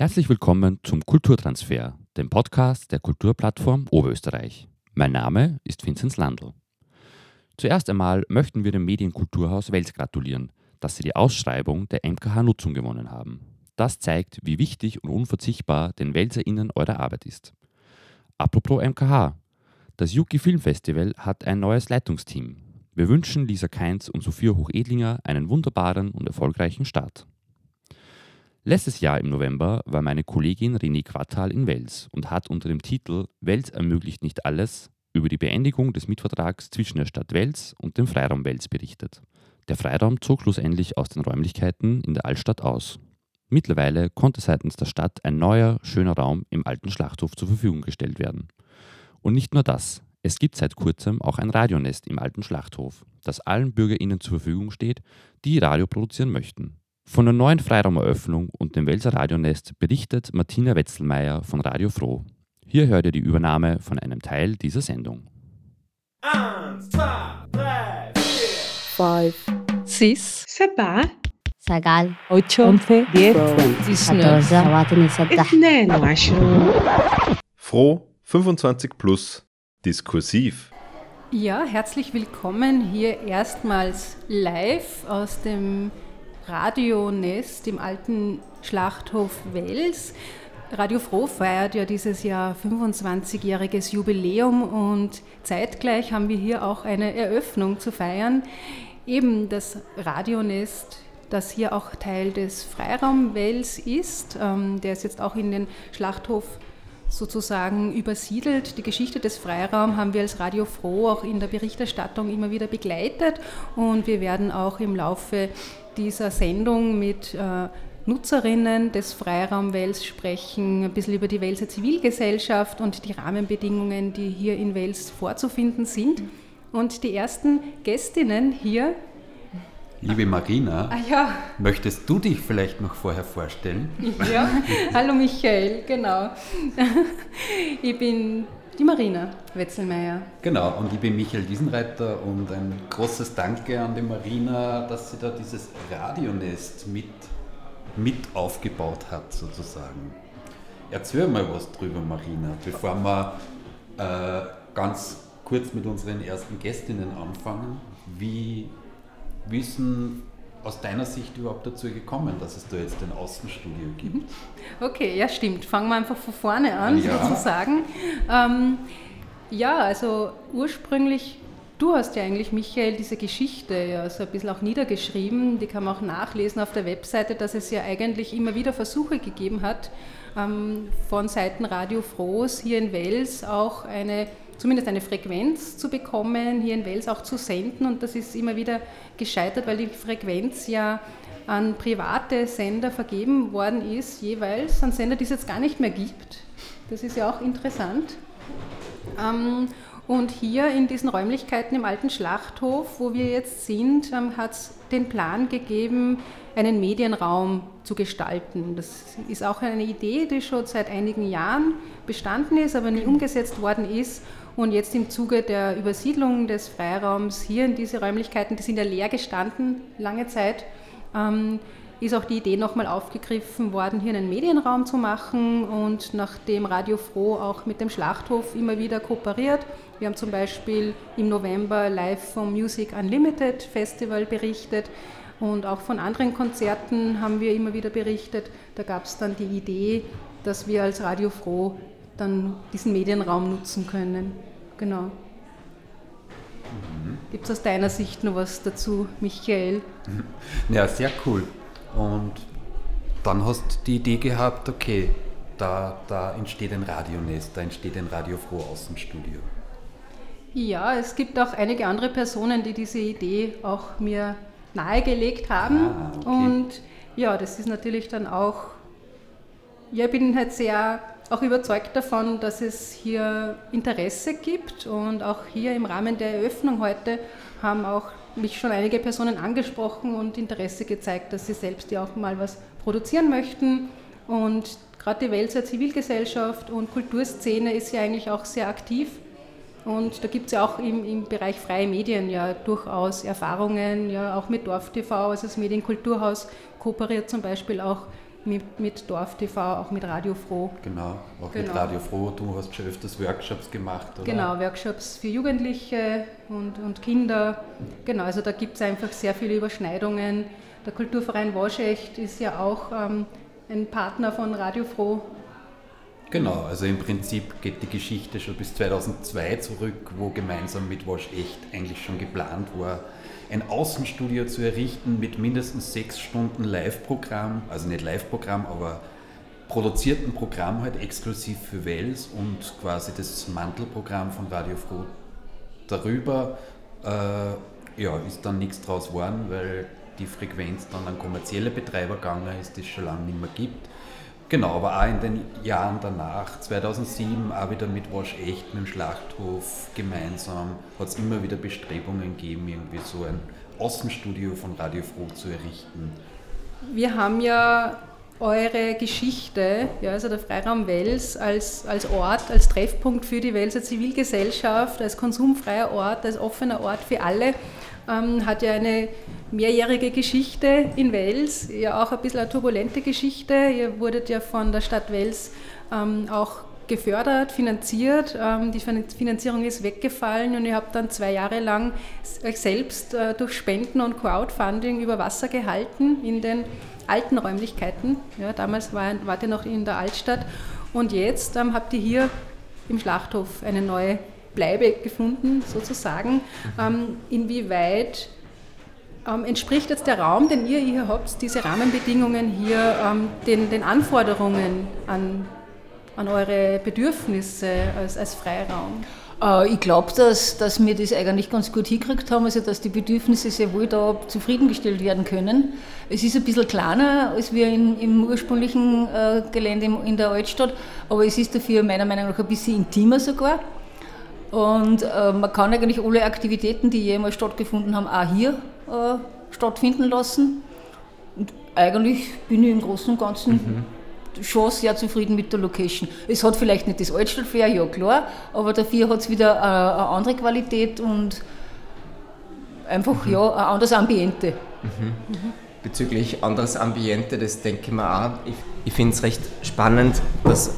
Herzlich willkommen zum Kulturtransfer, dem Podcast der Kulturplattform Oberösterreich. Mein Name ist Vinzenz Landl. Zuerst einmal möchten wir dem Medienkulturhaus Wels gratulieren, dass sie die Ausschreibung der MKH-Nutzung gewonnen haben. Das zeigt, wie wichtig und unverzichtbar den WelserInnen eure Arbeit ist. Apropos MKH. Das Yuki Filmfestival hat ein neues Leitungsteam. Wir wünschen Lisa Keins und Sophia Hochedlinger einen wunderbaren und erfolgreichen Start. Letztes Jahr im November war meine Kollegin René Quattal in Wels und hat unter dem Titel Wels ermöglicht nicht alles über die Beendigung des Mietvertrags zwischen der Stadt Wels und dem Freiraum Wels berichtet. Der Freiraum zog schlussendlich aus den Räumlichkeiten in der Altstadt aus. Mittlerweile konnte seitens der Stadt ein neuer, schöner Raum im alten Schlachthof zur Verfügung gestellt werden. Und nicht nur das, es gibt seit kurzem auch ein Radionest im alten Schlachthof, das allen BürgerInnen zur Verfügung steht, die Radio produzieren möchten. Von der neuen Freiraumeröffnung und dem Welser Radionest berichtet Martina Wetzelmeier von Radio Froh. Hier hört ihr die Übernahme von einem Teil dieser Sendung. Eins, zwei, drei, vier. Five, Six, سبعة سجال ocho, أنثى diez, حدوزة خواتني سدح اثنان وعشرون Froh 25 plus diskursiv. Ja, herzlich willkommen hier erstmals live aus dem Radionest im alten Schlachthof Wels. Radio Froh feiert ja dieses Jahr 25-jähriges Jubiläum und zeitgleich haben wir hier auch eine Eröffnung zu feiern. Eben das Radionest, das hier auch Teil des Freiraum Wels ist. Ähm, der ist jetzt auch in den Schlachthof sozusagen übersiedelt. Die Geschichte des Freiraums haben wir als Radio Froh auch in der Berichterstattung immer wieder begleitet und wir werden auch im Laufe dieser Sendung mit äh, Nutzerinnen des Freiraum Wels sprechen, ein bisschen über die Welser Zivilgesellschaft und die Rahmenbedingungen, die hier in Wels vorzufinden sind. Und die ersten Gästinnen hier, Liebe Marina, ah ja, möchtest du dich vielleicht noch vorher vorstellen? Ja, hallo Michael, genau. Ich bin die Marina Wetzelmeier. Genau, und ich bin Michael Diesenreiter und ein großes Danke an die Marina, dass sie da dieses Radionest mit, mit aufgebaut hat, sozusagen. Erzähl mal was drüber, Marina, bevor wir äh, ganz kurz mit unseren ersten Gästinnen anfangen. Wie, denn aus deiner Sicht überhaupt dazu gekommen, dass es da jetzt ein Außenstudio gibt? Okay, ja stimmt. Fangen wir einfach von vorne an, Ja. sozusagen. Ähm, ja, also ursprünglich, du hast ja eigentlich, Michael, diese Geschichte ja so ein bisschen auch niedergeschrieben. Die kann man auch nachlesen auf der Webseite, dass es ja eigentlich immer wieder Versuche gegeben hat, ähm, von Seiten Radio Frohs hier in Wels auch eine zumindest eine Frequenz zu bekommen, hier in Wels auch zu senden. Und das ist immer wieder gescheitert, weil die Frequenz ja an private Sender vergeben worden ist, jeweils an Sender, die es jetzt gar nicht mehr gibt. Das ist ja auch interessant. Ähm, und hier in diesen Räumlichkeiten im alten Schlachthof, wo wir jetzt sind, ähm, hat es den Plan gegeben, einen Medienraum zu gestalten. Das ist auch eine Idee, die schon seit einigen Jahren bestanden ist, aber nie umgesetzt worden ist. Und jetzt im Zuge der Übersiedlung des Freiraums hier in diese Räumlichkeiten, die sind ja leer gestanden lange Zeit, ähm, ist auch die Idee nochmal aufgegriffen worden, hier einen Medienraum zu machen. Und nachdem Radio Froh auch mit dem Schlachthof immer wieder kooperiert, wir haben zum Beispiel im November live vom Music Unlimited Festival berichtet und auch von anderen Konzerten haben wir immer wieder berichtet. Da gab es dann die Idee, dass wir als Radio Froh dann diesen Medienraum nutzen können. Genau. Gibt es aus deiner Sicht noch was dazu, Michael? Ja, sehr cool. Und dann hast du die Idee gehabt, okay, da, da entsteht ein Radionest, da entsteht ein radiofroh Außenstudio. Ja, es gibt auch einige andere Personen, die diese Idee auch mir nahegelegt haben. Ah, okay. Und ja, das ist natürlich dann auch ja, ich bin halt sehr auch überzeugt davon, dass es hier Interesse gibt und auch hier im Rahmen der Eröffnung heute haben auch mich schon einige Personen angesprochen und Interesse gezeigt, dass sie selbst ja auch mal was produzieren möchten. Und gerade die Welser Zivilgesellschaft und Kulturszene ist ja eigentlich auch sehr aktiv. Und da gibt es ja auch im, im Bereich freie Medien ja durchaus Erfahrungen, ja auch mit Dorf TV, also das Medienkulturhaus kooperiert zum Beispiel auch mit, mit Dorf TV, auch mit Radio Froh. Genau, auch Genau. mit Radio Froh. Du hast schon öfters Workshops gemacht, oder? Genau, Workshops für Jugendliche und, und Kinder. Genau, also da gibt es einfach sehr viele Überschneidungen. Der Kulturverein Waschecht ist ja auch ähm, ein Partner von Radio Froh. Genau, also im Prinzip geht die Geschichte schon bis 2002 zurück, wo gemeinsam mit Wasch Echt eigentlich schon geplant war, ein Außenstudio zu errichten mit mindestens sechs Stunden Live-Programm, also nicht Live-Programm, aber produzierten Programm halt exklusiv für Wels und quasi das Mantelprogramm von Radio Froh darüber. Äh, ja, ist dann nichts draus geworden, weil die Frequenz dann an kommerzielle Betreiber gegangen ist, die es schon lange nicht mehr gibt. Genau, aber auch in den Jahren danach, 2007 auch wieder mit Wasch Echt, mit dem Schlachthof gemeinsam, hat es immer wieder Bestrebungen gegeben, irgendwie so ein Außenstudio von Radio Froh zu errichten. Wir haben ja eure Geschichte, ja, also der Freiraum Wels als, als Ort, als Treffpunkt für die Welser Zivilgesellschaft, als konsumfreier Ort, als offener Ort für alle, ähm, hat ja eine mehrjährige Geschichte in Wels, ja auch ein bisschen eine turbulente Geschichte. Ihr wurdet ja von der Stadt Wels ähm, auch gefördert, finanziert. Ähm, die Fin- Finanzierung ist weggefallen und ihr habt dann zwei Jahre lang euch selbst äh, durch Spenden und Crowdfunding über Wasser gehalten in den alten Räumlichkeiten. Ja, damals war, wart ihr noch in der Altstadt und jetzt ähm, habt ihr hier im Schlachthof eine neue Bleibe gefunden, sozusagen. Ähm, inwieweit ähm, entspricht jetzt der Raum, den ihr hier habt, diese Rahmenbedingungen hier, ähm, den, den Anforderungen an, an eure Bedürfnisse als, als Freiraum? Äh, Ich glaube, dass, dass wir das eigentlich ganz gut hingekriegt haben, also dass die Bedürfnisse sehr wohl da zufriedengestellt werden können. Es ist ein bisschen kleiner als wir in, im ursprünglichen äh, Gelände in der Altstadt, aber es ist dafür meiner Meinung nach ein bisschen intimer sogar. Und äh, man kann eigentlich alle Aktivitäten, die jemals stattgefunden haben, auch hier äh, stattfinden lassen. Und eigentlich bin ich im Großen und Ganzen schon sehr zufrieden mit der Location. Es hat vielleicht nicht das Altstadtfair, ja klar, aber dafür hat es wieder äh, eine andere Qualität und einfach ja, ein anderes Ambiente. Bezüglich anderes Ambiente, das denke ich mir auch. Ich, ich finde es recht spannend, dass,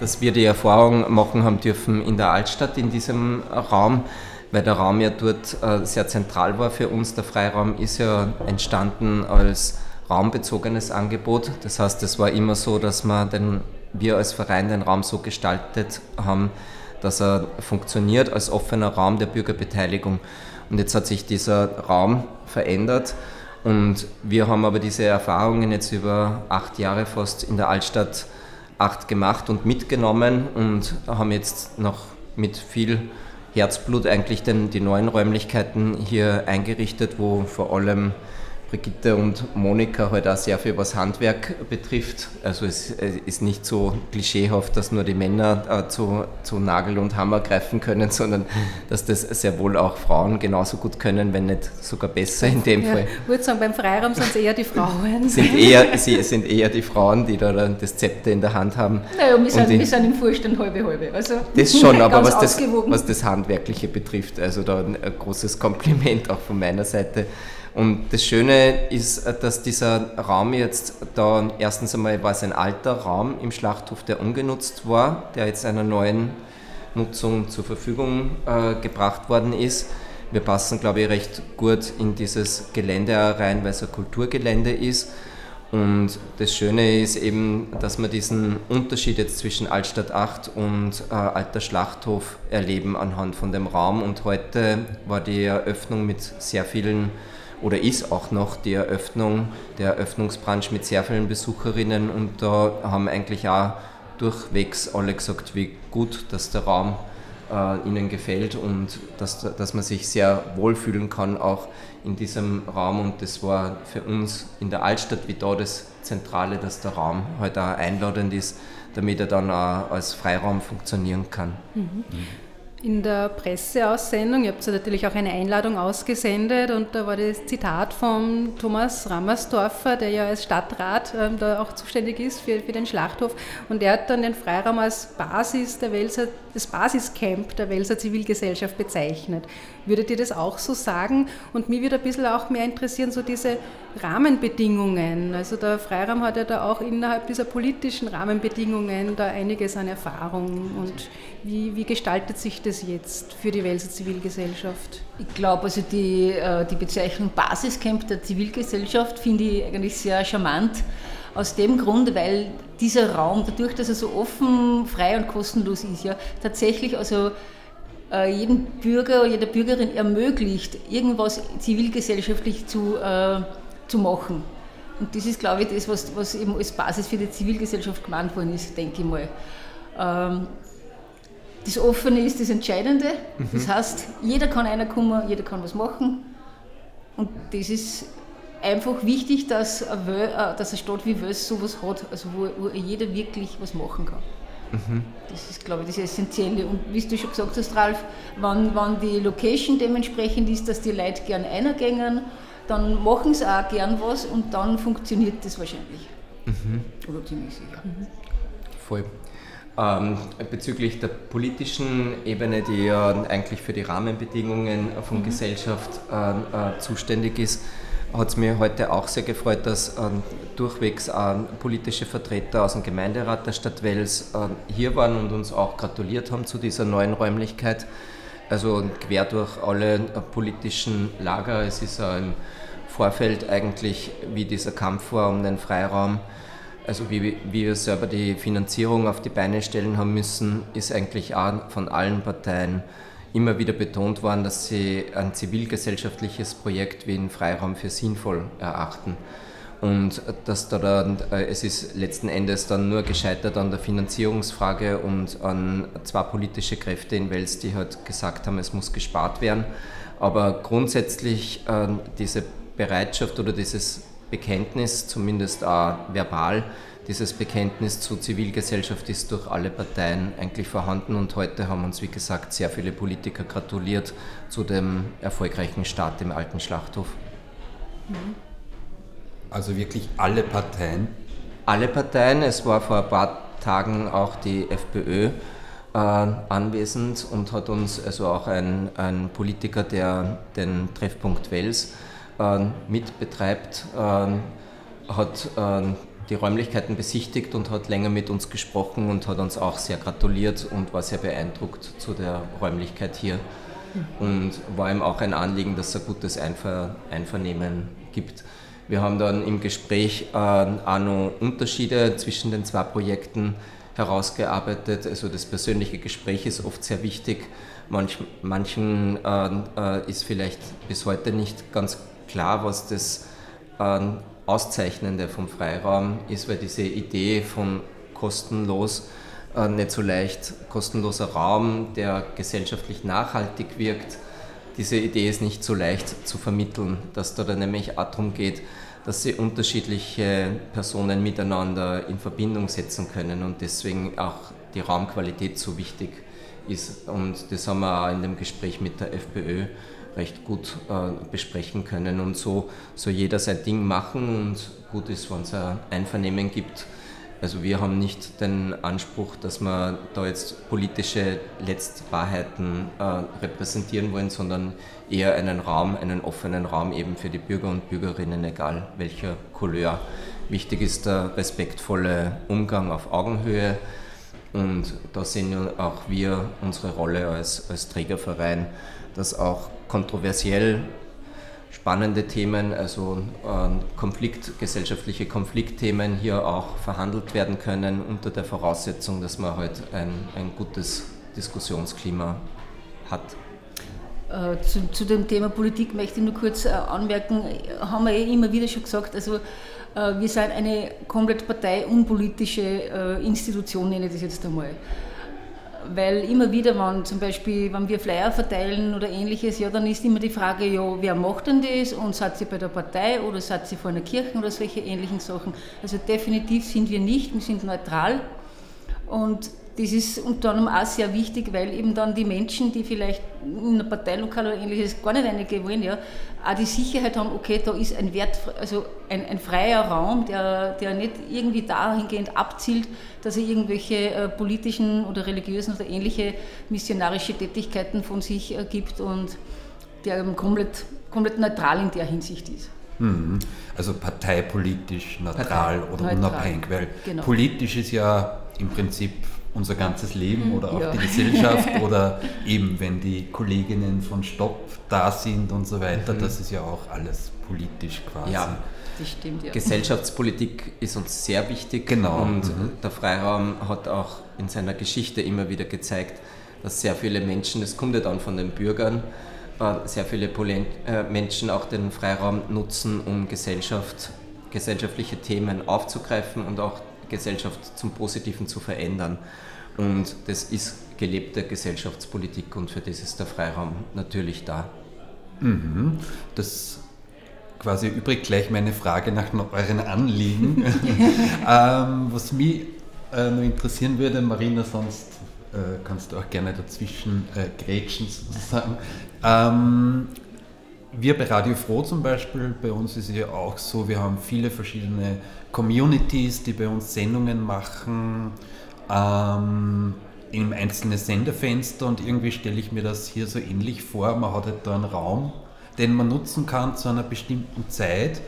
dass wir die Erfahrung machen haben dürfen in der Altstadt, in diesem Raum, weil der Raum ja dort äh, sehr zentral war für uns. Der Freiraum ist ja entstanden als raumbezogenes Angebot. Das heißt, es war immer so, dass wir, den, wir als Verein den Raum so gestaltet haben, dass er funktioniert als offener Raum der Bürgerbeteiligung. Und jetzt hat sich dieser Raum verändert und wir haben aber diese Erfahrungen jetzt über acht Jahre fast in der Altstadt acht gemacht und mitgenommen und haben jetzt noch mit viel Herzblut eigentlich den, die neuen Räumlichkeiten hier eingerichtet, wo vor allem Brigitte und Monika halt auch sehr viel was Handwerk betrifft. Also es ist nicht so klischeehaft, dass nur die Männer äh, zu, zu Nagel und Hammer greifen können, sondern dass das sehr wohl auch Frauen genauso gut können, wenn nicht sogar besser in dem Ja, Fall. ich würde sagen, beim Freiraum sind es eher die Frauen. Sind eher, sie sind eher die Frauen, die da dann das Zepter in der Hand haben. Naja, wir sind, wir sind im Vorstand halbe halbe. Also das schon, aber was das, was das Handwerkliche betrifft, also da ein großes Kompliment auch von meiner Seite. Und das Schöne ist, dass dieser Raum jetzt da, erstens einmal war es ein alter Raum im Schlachthof, der ungenutzt war, der jetzt einer neuen Nutzung zur Verfügung äh, gebracht worden ist. Wir passen, glaube ich, recht gut in dieses Gelände rein, weil es ein Kulturgelände ist. Und das Schöne ist eben, dass wir diesen Unterschied jetzt zwischen Altstadt 8 und äh, Alter Schlachthof erleben anhand von dem Raum. Und heute war die Eröffnung mit sehr vielen, oder ist auch noch die Eröffnung, der Eröffnungsbranche mit sehr vielen Besucherinnen. Und da haben eigentlich auch durchwegs alle gesagt, wie gut, dass der Raum äh, ihnen gefällt und dass, dass man sich sehr wohlfühlen kann auch in diesem Raum und das war für uns in der Altstadt wie da das Zentrale, dass der Raum halt auch einladend ist, damit er dann auch als Freiraum funktionieren kann. Mhm. In der Presseaussendung, ihr habt ja natürlich auch eine Einladung ausgesendet und da war das Zitat von Thomas Rammersdorfer, der ja als Stadtrat ähm, da auch zuständig ist für, für den Schlachthof und er hat dann den Freiraum als Basis der Welser, das Basiscamp der Welser Zivilgesellschaft bezeichnet. Würdet ihr das auch so sagen? Und mich würde ein bisschen auch mehr interessieren, so diese Rahmenbedingungen. Also der Freiraum hat ja da auch innerhalb dieser politischen Rahmenbedingungen da einiges an Erfahrung und wie, wie gestaltet sich das jetzt für die Welser Zivilgesellschaft? Ich glaube, also die, äh, die Bezeichnung Basiscamp der Zivilgesellschaft finde ich eigentlich sehr charmant. Aus dem Grund, weil dieser Raum, dadurch, dass er so offen, frei und kostenlos ist, ja, tatsächlich also äh, jedem Bürger oder jeder Bürgerin ermöglicht, irgendwas zivilgesellschaftlich zu, äh, zu machen. Und das ist, glaube ich, das, was, was eben als Basis für die Zivilgesellschaft gemeint worden ist, denke ich mal. Ähm, das Offene ist das Entscheidende. Mhm. Das heißt, jeder kann einer kommen, jeder kann was machen. Und das ist einfach wichtig, dass eine, äh, dass eine Stadt wie Wels sowas hat, also wo, wo jeder wirklich was machen kann. Mhm. Das ist, glaube ich, das Essentielle. Und wie du schon gesagt hast, Ralf, wenn, wenn die Location dementsprechend ist, dass die Leute gern einer gängen, dann machen sie auch gern was und dann funktioniert das wahrscheinlich. Mhm. Oder ziemlich sicher. Mhm. Voll. Ähm, bezüglich der politischen Ebene, die ja eigentlich für die Rahmenbedingungen von mhm. Gesellschaft äh, äh, zuständig ist, hat es mir heute auch sehr gefreut, dass äh, durchwegs äh, politische Vertreter aus dem Gemeinderat der Stadt Wels äh, hier waren und uns auch gratuliert haben zu dieser neuen Räumlichkeit. Also quer durch alle äh, politischen Lager. Es ist im Vorfeld eigentlich wie dieser Kampf war um den Freiraum also wie, wie wir selber die Finanzierung auf die Beine stellen haben müssen, ist eigentlich auch von allen Parteien immer wieder betont worden, dass sie ein zivilgesellschaftliches Projekt wie einen Freiraum für sinnvoll erachten. Und dass da dann, äh, es ist letzten Endes dann nur gescheitert an der Finanzierungsfrage und an zwei politische Kräfte in Wels, die halt gesagt haben, es muss gespart werden. Aber grundsätzlich äh, diese Bereitschaft oder dieses Bekenntnis, zumindest auch verbal, dieses Bekenntnis zur Zivilgesellschaft ist durch alle Parteien eigentlich vorhanden und heute haben uns, wie gesagt, sehr viele Politiker gratuliert zu dem erfolgreichen Start im alten Schlachthof. Mhm. Also wirklich alle Parteien? Alle Parteien. Es war vor ein paar Tagen auch die FPÖ äh, anwesend und hat uns, also auch ein, ein Politiker, der den Treffpunkt Wels äh, mitbetreibt, äh, hat äh, die Räumlichkeiten besichtigt und hat länger mit uns gesprochen und hat uns auch sehr gratuliert und war sehr beeindruckt zu der Räumlichkeit hier. Und war ihm auch ein Anliegen, dass es ein gutes Einver Einvernehmen gibt. Wir haben dann im Gespräch äh, auch noch Unterschiede zwischen den zwei Projekten herausgearbeitet. Also das persönliche Gespräch ist oft sehr wichtig. Manch, manchen äh, ist vielleicht bis heute nicht ganz klar, was das äh, Auszeichnende vom Freiraum ist, weil diese Idee von kostenlos äh, nicht so leicht, kostenloser Raum, der gesellschaftlich nachhaltig wirkt, diese Idee ist nicht so leicht zu vermitteln, dass da dann nämlich auch darum geht, dass sie unterschiedliche Personen miteinander in Verbindung setzen können und deswegen auch die Raumqualität so wichtig ist. Und das haben wir auch in dem Gespräch mit der FPÖ recht gut äh, besprechen können und so soll jeder sein Ding machen und gut ist, wenn es ein Einvernehmen gibt. Also wir haben nicht den Anspruch, dass wir da jetzt politische Letztwahrheiten äh, repräsentieren wollen, sondern eher einen Raum, einen offenen Raum eben für die Bürger und Bürgerinnen, egal welcher Couleur. Wichtig ist der respektvolle Umgang auf Augenhöhe und da sehen auch wir unsere Rolle als, als Trägerverein, dass auch kontroversiell spannende Themen, also äh, Konflikt, gesellschaftliche Konfliktthemen hier auch verhandelt werden können, unter der Voraussetzung, dass man halt ein, ein gutes Diskussionsklima hat. Äh, zu, zu, dem Thema Politik möchte ich nur kurz äh, anmerken, haben wir eh immer wieder schon gesagt, also äh, wir sind eine komplett parteiunpolitische Institution, nenne ich das jetzt einmal weil immer wieder, wenn zum Beispiel, wenn wir Flyer verteilen oder ähnliches, ja, dann ist immer die Frage, ja, wer macht denn das und seid ihr bei der Partei oder seid ihr vor einer Kirche oder solche ähnlichen Sachen. Also definitiv sind wir nicht, wir sind neutral und das ist unter anderem auch sehr wichtig, weil eben dann die Menschen, die vielleicht in einem Parteilokal oder ähnliches gar nicht reingehen wollen, ja, auch die Sicherheit haben, okay, da ist ein Wert, also ein, ein freier Raum, der, der nicht irgendwie dahingehend abzielt, dass er irgendwelche äh, politischen oder religiösen oder ähnliche missionarische Tätigkeiten von sich äh, gibt und der komplett, komplett neutral in der Hinsicht ist. Mhm. Also parteipolitisch neutral Partei, oder neutral. unabhängig, weil genau. politisch ist ja im Prinzip unser ganzes Leben oder auch ja. die Gesellschaft oder eben wenn die Kolleginnen von Stopp da sind und so weiter, mhm. das ist ja auch alles politisch quasi. Ja. Das stimmt, ja. Gesellschaftspolitik ist uns sehr wichtig genau. und mhm. der Freiraum hat auch in seiner Geschichte immer wieder gezeigt, dass sehr viele Menschen, das kommt ja dann von den Bürgern, äh, sehr viele äh, Menschen auch den Freiraum nutzen, um Gesellschaft, gesellschaftliche Themen aufzugreifen und auch Gesellschaft zum Positiven zu verändern. Und das ist gelebte Gesellschaftspolitik und für das ist der Freiraum natürlich da. Mhm. Das quasi übrig gleich meine Frage nach euren Anliegen. ähm, was mich äh, noch interessieren würde, Marina, sonst äh, kannst du auch gerne dazwischen äh, grätschen sozusagen. Ähm, wir bei Radio Froh zum Beispiel, bei uns ist es ja auch so, wir haben viele verschiedene Communities, die bei uns Sendungen machen, ähm, im einzelnen Senderfenster und irgendwie stelle ich mir das hier so ähnlich vor. Man hat halt da einen Raum, den man nutzen kann zu einer bestimmten Zeit,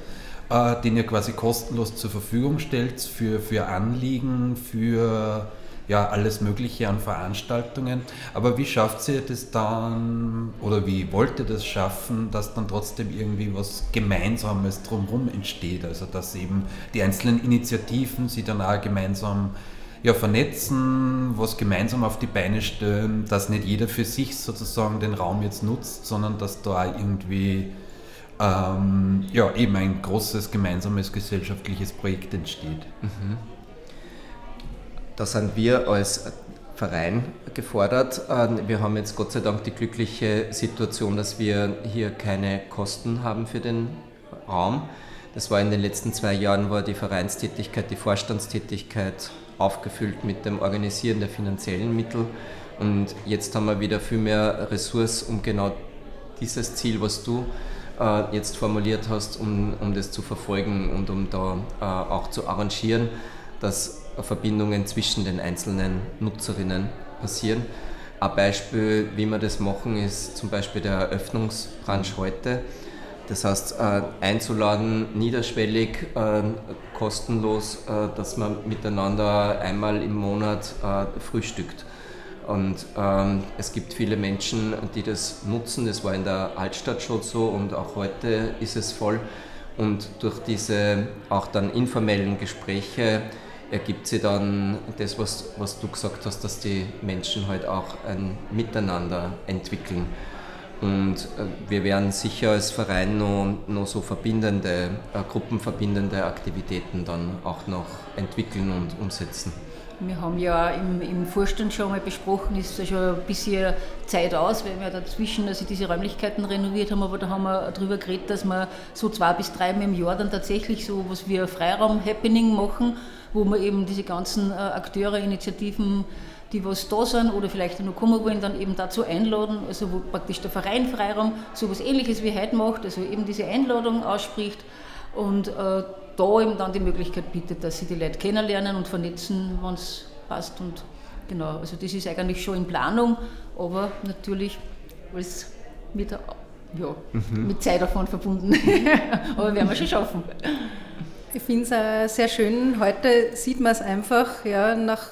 äh, den ihr quasi kostenlos zur Verfügung stellt für, für Anliegen, für ja, alles Mögliche an Veranstaltungen. Aber wie schafft ihr das dann oder wie wollt ihr das schaffen, dass dann trotzdem irgendwie was Gemeinsames drumherum entsteht? Also dass eben die einzelnen Initiativen sie dann auch gemeinsam ja, vernetzen, was gemeinsam auf die Beine stellen, dass nicht jeder für sich sozusagen den Raum jetzt nutzt, sondern dass da irgendwie ähm, ja, eben ein großes gemeinsames gesellschaftliches Projekt entsteht. Mhm. Da sind wir als Verein gefordert. Ähm, wir haben jetzt Gott sei Dank die glückliche Situation, dass wir hier keine Kosten haben für den Raum. Das war in den letzten zwei Jahren, war die Vereinstätigkeit, die Vorstandstätigkeit aufgefüllt mit dem Organisieren der finanziellen Mittel. Und jetzt haben wir wieder viel mehr Ressource, um genau dieses Ziel, was du äh, jetzt formuliert hast, um, um das zu verfolgen und um da äh, auch zu arrangieren, dass Verbindungen zwischen den einzelnen Nutzerinnen passieren. Ein Beispiel, wie wir das machen, ist zum Beispiel der Eröffnungsbrunch heute. Das heißt, äh, einzuladen, niederschwellig, äh, kostenlos, äh, dass man miteinander einmal im Monat frühstückt. Und ähm, es gibt viele Menschen, die das nutzen. Das war in der Altstadt schon so und auch heute ist es voll. Und durch diese auch dann informellen Gespräche ergibt sich dann das, was, was du gesagt hast, dass die Menschen halt auch ein Miteinander entwickeln. Und äh, wir werden sicher als Verein noch, noch so verbindende, äh, gruppenverbindende Aktivitäten dann auch noch entwickeln und umsetzen. Wir haben ja im, im Vorstand schon mal besprochen, ist ja schon ein bisschen Zeit aus, weil wir dazwischen also diese Räumlichkeiten renoviert haben, aber da haben wir darüber geredet, dass wir so zwei bis dreimal im Jahr dann tatsächlich so was wie ein Freiraum-Happening machen wo wir eben diese ganzen äh, Akteure, Initiativen, die was da sind oder vielleicht noch kommen wollen, dann eben dazu einladen, also wo praktisch der Verein Freiraum so etwas ähnliches wie heute macht, also eben diese Einladung ausspricht. Und äh, da eben dann die Möglichkeit bietet, dass sie die Leute kennenlernen und vernetzen, wenn es passt und genau, also das ist eigentlich schon in Planung, aber natürlich alles mit, ja, mhm. mit Zeit davon verbunden, aber werden wir schon schaffen. Ich finde es äh, sehr schön. Heute sieht man es einfach, ja, nach,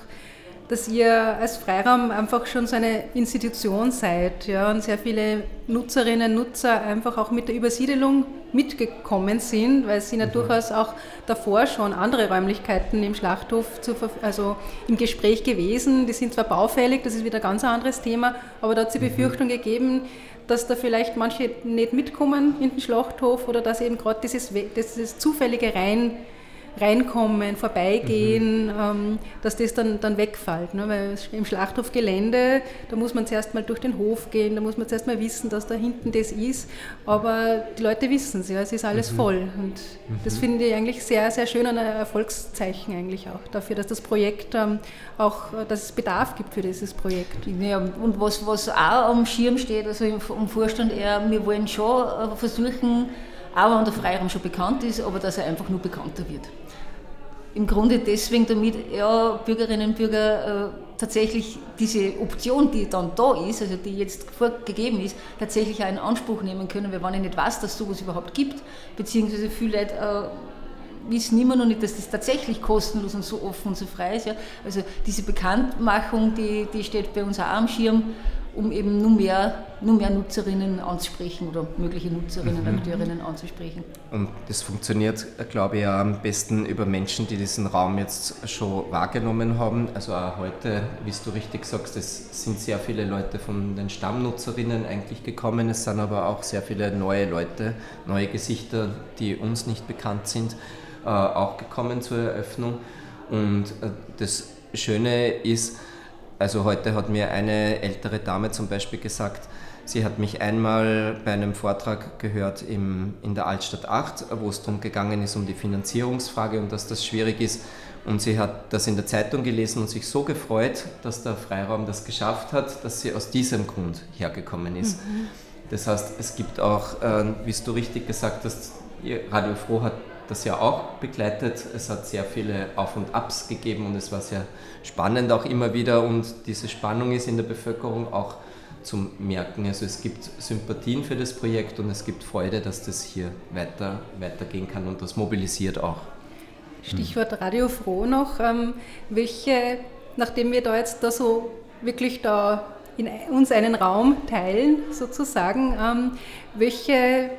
dass ihr als Freiraum einfach schon so eine Institution seid ja, und sehr viele Nutzerinnen und Nutzer einfach auch mit der Übersiedelung mitgekommen sind, weil sie mhm. durchaus auch davor schon andere Räumlichkeiten im Schlachthof zu, also im Gespräch gewesen. Die sind zwar baufällig, das ist wieder ein ganz anderes Thema, aber da hat es die mhm. Befürchtung mhm. gegeben, dass da vielleicht manche nicht mitkommen in den Schlachthof oder dass eben gerade dieses, dieses zufällige Rein, reinkommen, vorbeigehen, mhm. ähm, dass das dann, dann wegfällt. Ne? Weil im Schlachthofgelände, da muss man zuerst mal durch den Hof gehen, da muss man zuerst mal wissen, dass da hinten das ist. Aber die Leute wissen es, ja, es ist alles mhm. voll. Und mhm. das finde ich eigentlich sehr, sehr schön, ein Erfolgszeichen eigentlich auch dafür, dass das Projekt ähm, auch, dass es Bedarf gibt für dieses Projekt. Ja, und was, was auch am Schirm steht, also im, im Vorstand eher, wir wollen schon äh, versuchen, auch wenn der Freiraum schon bekannt ist, aber dass er einfach nur bekannter wird im Grunde deswegen, damit ja, Bürgerinnen und Bürger äh, tatsächlich diese Option, die dann da ist, also die jetzt vorgegeben ist, tatsächlich auch in Anspruch nehmen können, weil wenn ich nicht weiß, dass es sowas überhaupt gibt, beziehungsweise viele Leute äh, wissen immer noch nicht, dass das tatsächlich kostenlos und so offen und so frei ist. Ja. Also diese Bekanntmachung, die, die steht bei uns auch am Schirm um eben nur mehr, nur mehr Nutzerinnen anzusprechen oder mögliche Nutzerinnen, mhm. Akteurinnen anzusprechen. Und das funktioniert, glaube ich, am besten über Menschen, die diesen Raum jetzt schon wahrgenommen haben. Also auch heute, wie du richtig sagst, es sind sehr viele Leute von den Stammnutzerinnen eigentlich gekommen. Es sind aber auch sehr viele neue Leute, neue Gesichter, die uns nicht bekannt sind, äh, auch gekommen zur Eröffnung. Und äh, das Schöne ist, also heute hat mir eine ältere Dame zum Beispiel gesagt, sie hat mich einmal bei einem Vortrag gehört im, in der Altstadt 8, wo es darum gegangen ist, um die Finanzierungsfrage und dass das schwierig ist. Und sie hat das in der Zeitung gelesen und sich so gefreut, dass der Freiraum das geschafft hat, dass sie aus diesem Grund hergekommen ist. Mhm. Das heißt, es gibt auch, äh, wie du richtig gesagt hast, Radio Froh hat das ja auch begleitet. Es hat sehr viele Auf und Abs gegeben und es war sehr spannend auch immer wieder und diese Spannung ist in der Bevölkerung auch zum Merken. Also es gibt Sympathien für das Projekt und es gibt Freude, dass das hier weiter, weitergehen kann und das mobilisiert auch. Stichwort Radio Froh noch. Ähm, welche, nachdem wir da jetzt da so wirklich da in uns einen Raum teilen, sozusagen, ähm, welche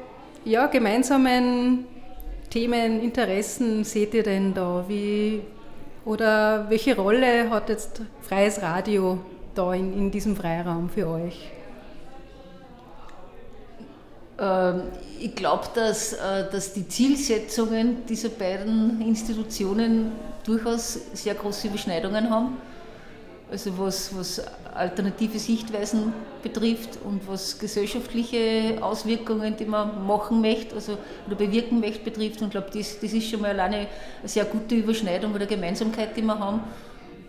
ja, gemeinsamen Themen, Interessen seht ihr denn da? Wie, oder welche Rolle hat jetzt freies Radio da in, in diesem Freiraum für euch? Ähm, ich glaube, dass, äh, dass die Zielsetzungen dieser beiden Institutionen durchaus sehr große Überschneidungen haben. Also was, was alternative Sichtweisen betrifft und was gesellschaftliche Auswirkungen, die man machen möchte also, oder bewirken möchte, betrifft. Und ich glaube, das, das ist schon mal alleine eine sehr gute Überschneidung oder Gemeinsamkeit, die wir haben.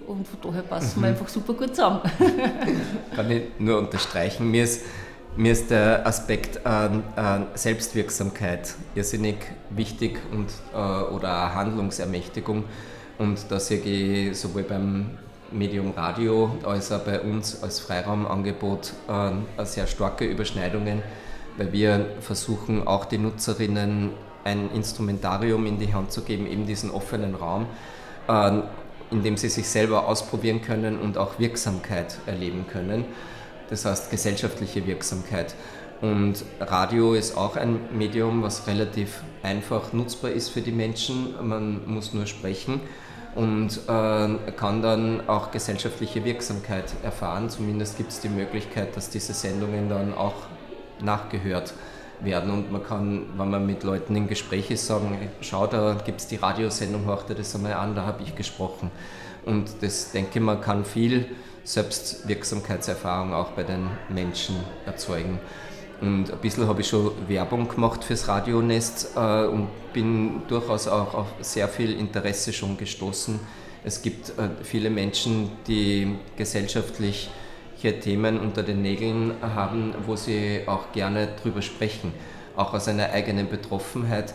Und von daher passen mhm. wir einfach super gut zusammen. Kann ich nur unterstreichen. Mir ist, mir ist der Aspekt an, an Selbstwirksamkeit irrsinnig wichtig und, äh, oder Handlungsermächtigung. Und da sehe ich sowohl beim Medium Radio als auch bei uns als Freiraumangebot äh, sehr starke Überschneidungen, weil wir versuchen auch die Nutzerinnen ein Instrumentarium in die Hand zu geben, eben diesen offenen Raum, äh, in dem sie sich selber ausprobieren können und auch Wirksamkeit erleben können. Das heißt gesellschaftliche Wirksamkeit. Und Radio ist auch ein Medium, was relativ einfach nutzbar ist für die Menschen. Man muss nur sprechen und äh, kann dann auch gesellschaftliche Wirksamkeit erfahren. Zumindest gibt es die Möglichkeit, dass diese Sendungen dann auch nachgehört werden und man kann, wenn man mit Leuten im Gespräch ist, sagen, schau, da gibt es die Radiosendung, hör dir das einmal an, da habe ich gesprochen. Und das, denke ich, man kann viel Selbstwirksamkeitserfahrung auch bei den Menschen erzeugen. Und ein bisschen habe ich schon Werbung gemacht fürs Radionest äh, und bin durchaus auch auf sehr viel Interesse schon gestoßen. Es gibt äh, viele Menschen, die gesellschaftliche Themen unter den Nägeln haben, wo sie auch gerne drüber sprechen, auch aus einer eigenen Betroffenheit.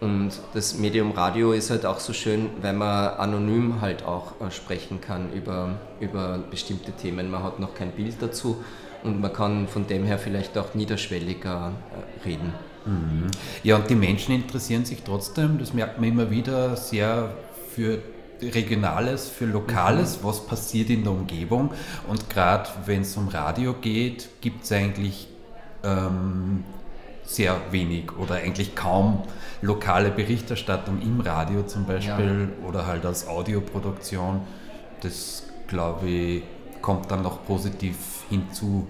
Und das Medium Radio ist halt auch so schön, weil man anonym halt auch äh, sprechen kann über, über bestimmte Themen. Man hat noch kein Bild dazu und man kann von dem her vielleicht auch niederschwelliger äh, reden. Mhm. Ja, und die Menschen interessieren sich trotzdem, das merkt man immer wieder, sehr für Regionales, für Lokales, mhm. was passiert in der Umgebung. Und gerade wenn es um Radio geht, gibt es eigentlich ähm, sehr wenig oder eigentlich kaum lokale Berichterstattung im Radio zum Beispiel ja. oder halt als Audioproduktion. Das glaube ich kommt dann noch positiv hinzu.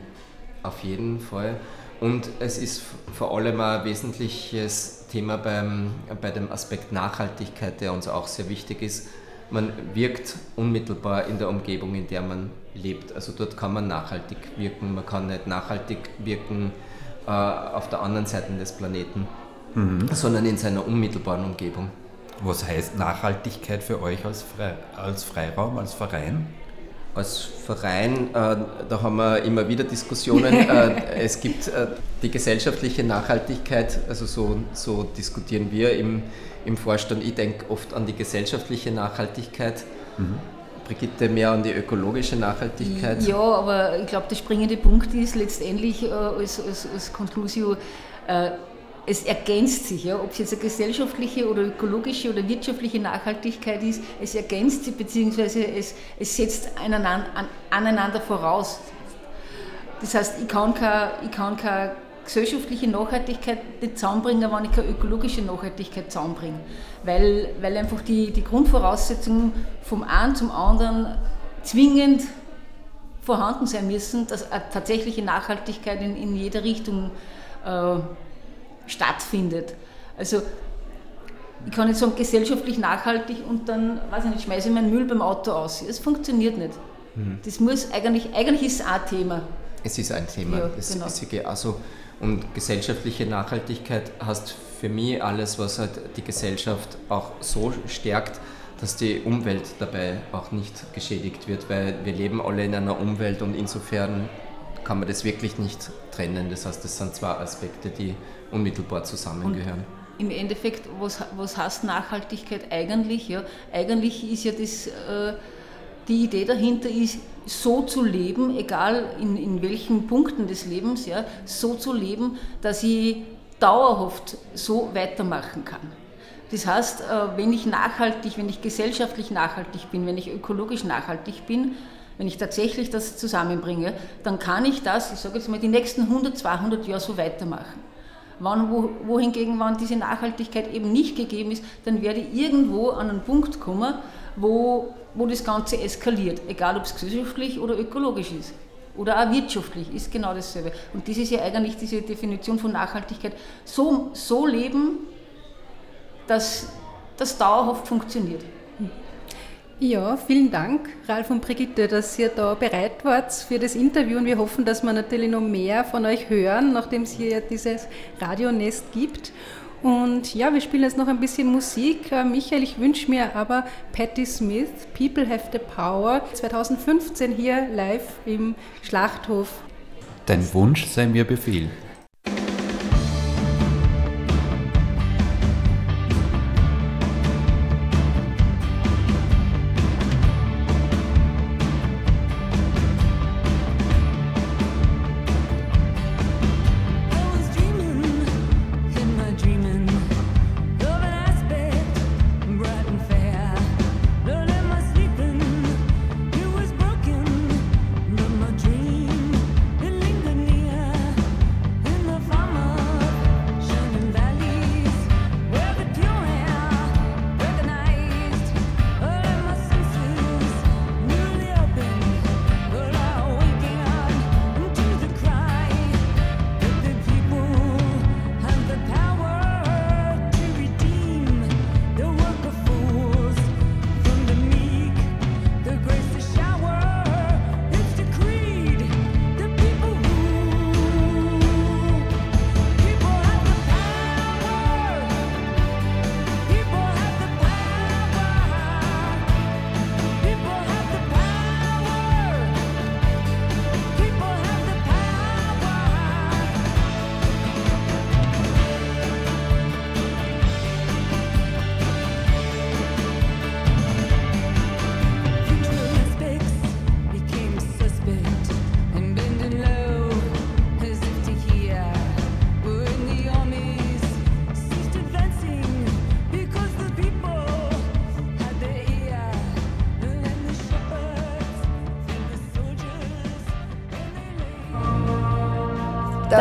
Auf jeden Fall. Und es ist vor allem ein wesentliches Thema beim, bei dem Aspekt Nachhaltigkeit, der uns auch sehr wichtig ist. Man wirkt unmittelbar in der Umgebung, in der man lebt. Also dort kann man nachhaltig wirken. Man kann nicht nachhaltig wirken äh, auf der anderen Seite des Planeten, mhm. sondern in seiner unmittelbaren Umgebung. Was heißt Nachhaltigkeit für euch als, Fre als Freiraum, als Verein? Als Verein, äh, da haben wir immer wieder Diskussionen. äh, es gibt äh, die gesellschaftliche Nachhaltigkeit, also so, so diskutieren wir im, im Vorstand. Ich denke oft an die gesellschaftliche Nachhaltigkeit. Mhm. Brigitte mehr an die ökologische Nachhaltigkeit. Ja, aber ich glaube, der springende Punkt ist letztendlich äh, als, als, als Conclusio, äh, es ergänzt sich, ja, ob es jetzt eine gesellschaftliche oder ökologische oder wirtschaftliche Nachhaltigkeit ist, es ergänzt sich beziehungsweise es, es setzt aneinander, aneinander voraus. Das heißt, ich kann keine, ich kann keine gesellschaftliche Nachhaltigkeit nicht zusammenbringen, wenn ich keine ökologische Nachhaltigkeit zusammenbringe. Weil, weil einfach die, die Grundvoraussetzungen vom einen zum anderen zwingend vorhanden sein müssen, dass eine tatsächliche Nachhaltigkeit in, in jeder Richtung äh, stattfindet. Also ich kann nicht sagen, gesellschaftlich nachhaltig und dann, weiß ich nicht, schmeiße ich meinen Müll beim Auto aus. Es funktioniert nicht. Mhm. Das muss eigentlich, eigentlich ist es ein Thema. Es ist ein Thema. Ja, das genau. ist also, und gesellschaftliche Nachhaltigkeit heißt für mich alles, was halt die Gesellschaft auch so stärkt, dass die Umwelt dabei auch nicht geschädigt wird, weil wir leben alle in einer Umwelt und insofern kann man das wirklich nicht trennen. Das heißt, das sind zwei Aspekte, die unmittelbar zusammengehören. Und Im Endeffekt, was, was heißt Nachhaltigkeit eigentlich? Ja? Eigentlich ist ja das, äh, die Idee dahinter ist, so zu leben, egal in, in welchen Punkten des Lebens, ja, so zu leben, dass ich dauerhaft so weitermachen kann. Das heißt, äh, wenn ich nachhaltig, wenn ich gesellschaftlich nachhaltig bin, wenn ich ökologisch nachhaltig bin, wenn ich tatsächlich das zusammenbringe, dann kann ich das, ich sage jetzt mal, die nächsten 100, 200 Jahre so weitermachen. Wann, wo, wohingegen, wenn diese Nachhaltigkeit eben nicht gegeben ist, dann werde ich irgendwo an einen Punkt kommen, wo, wo das Ganze eskaliert, egal ob es gesellschaftlich oder ökologisch ist. Oder auch wirtschaftlich ist genau dasselbe. Und das ist ja eigentlich diese Definition von Nachhaltigkeit. So, so leben, dass das dauerhaft funktioniert. Ja, vielen Dank, Ralf und Brigitte, dass ihr da bereit wart für das Interview und wir hoffen, dass wir natürlich noch mehr von euch hören, nachdem es hier ja dieses Radionest gibt. Und ja, wir spielen jetzt noch ein bisschen Musik. Äh, Michael, ich wünsche mir aber Patti Smith, People Have the Power, 2015 hier live im Schlachthof. Dein Wunsch sei mir Befehl.